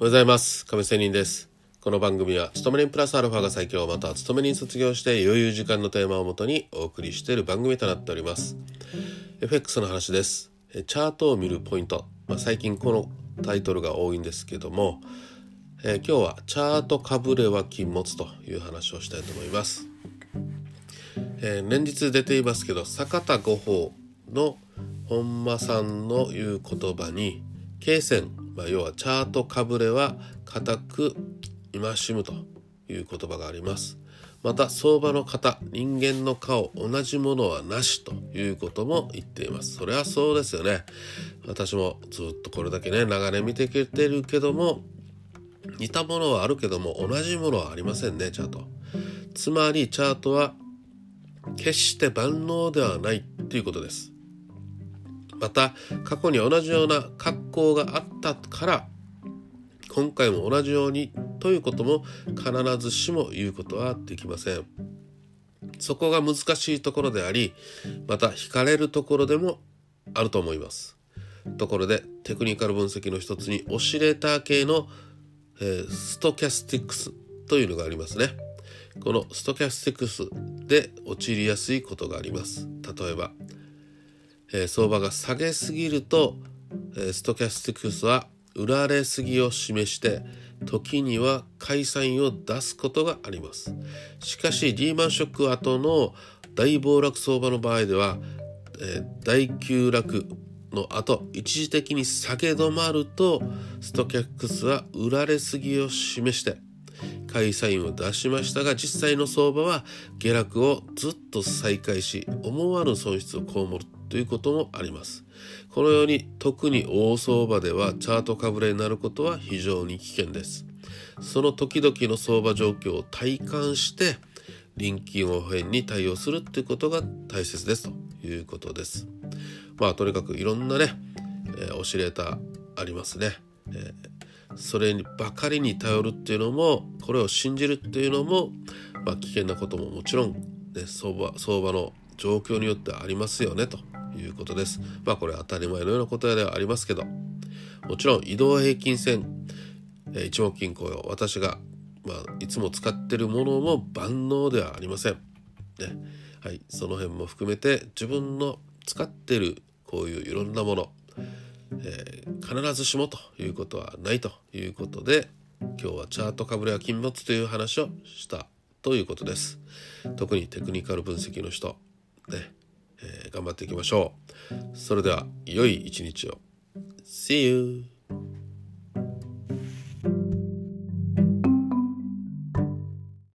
おはようございます。亀仙人です。この番組は勤め人プラスアルファが最強または勤め人卒業して余裕時間のテーマをもとにお送りしている番組となっております。FX の話です。チャートを見るポイント、まあ、最近このタイトルが多いんですけども、えー、今日はチャートかぶれは禁物という話をしたいと思います、えー、連日出ていますけど坂田五法の本間さんの言う言葉に経線、まあ、要はチャートかぶれは固く戒しむという言葉があります。また相場の型人間の顔同じものはなしということも言っています。それはそうですよね。私もずっとこれだけね長年見てきてるけども似たものはあるけども同じものはありませんねチャートつまりチャートは決して万能ではないということです。また過去に同じような格好があったから今回も同じようにということも必ずしも言うことはできません。そこが難しいところでありまた惹かれるところでもあると思います。ところでテクニカル分析の一つにオシレーター系の、えー、ストキャスティックスというのがありますね。このストキャスティックスで陥りやすいことがあります。例えばえー、相場が下げすぎると、えー、ストキャスティックスは売られすぎを示して時には買いサインを出すことがあります。しかしリーマンショック後の大暴落相場の場合では、えー、大急落の後一時的に下げ止まるとストキャックスは売られすぎを示して買いサインを出しましたが実際の相場は下落をずっと再開し思わぬ損失を被るということもあります。このように特に大相場ではチャートかぶれになることは非常に危険です。その時々の相場状況を体感して臨機応変に対応するということが大切ですということです。まあとにかくいろんなね、えー、オシレーターありますね。えー、それにばかりに頼るっていうのもこれを信じるっていうのも、まあ、危険なことももちろん、ね、相場相場の状況によってありますよねということです。まあこれは当たり前のような答えではありますけどもちろん移動平均線、え一目金庫よ私が、まあ、いつも使ってるものも万能ではありません。ねはい、その辺も含めて自分の使ってるこういういろんなもの、えー、必ずしもということはないということで今日はチャートかぶれは金物という話をしたということです。特にテクニカル分析の人ね、頑張っていきましょう。それでは良い一日を。See you!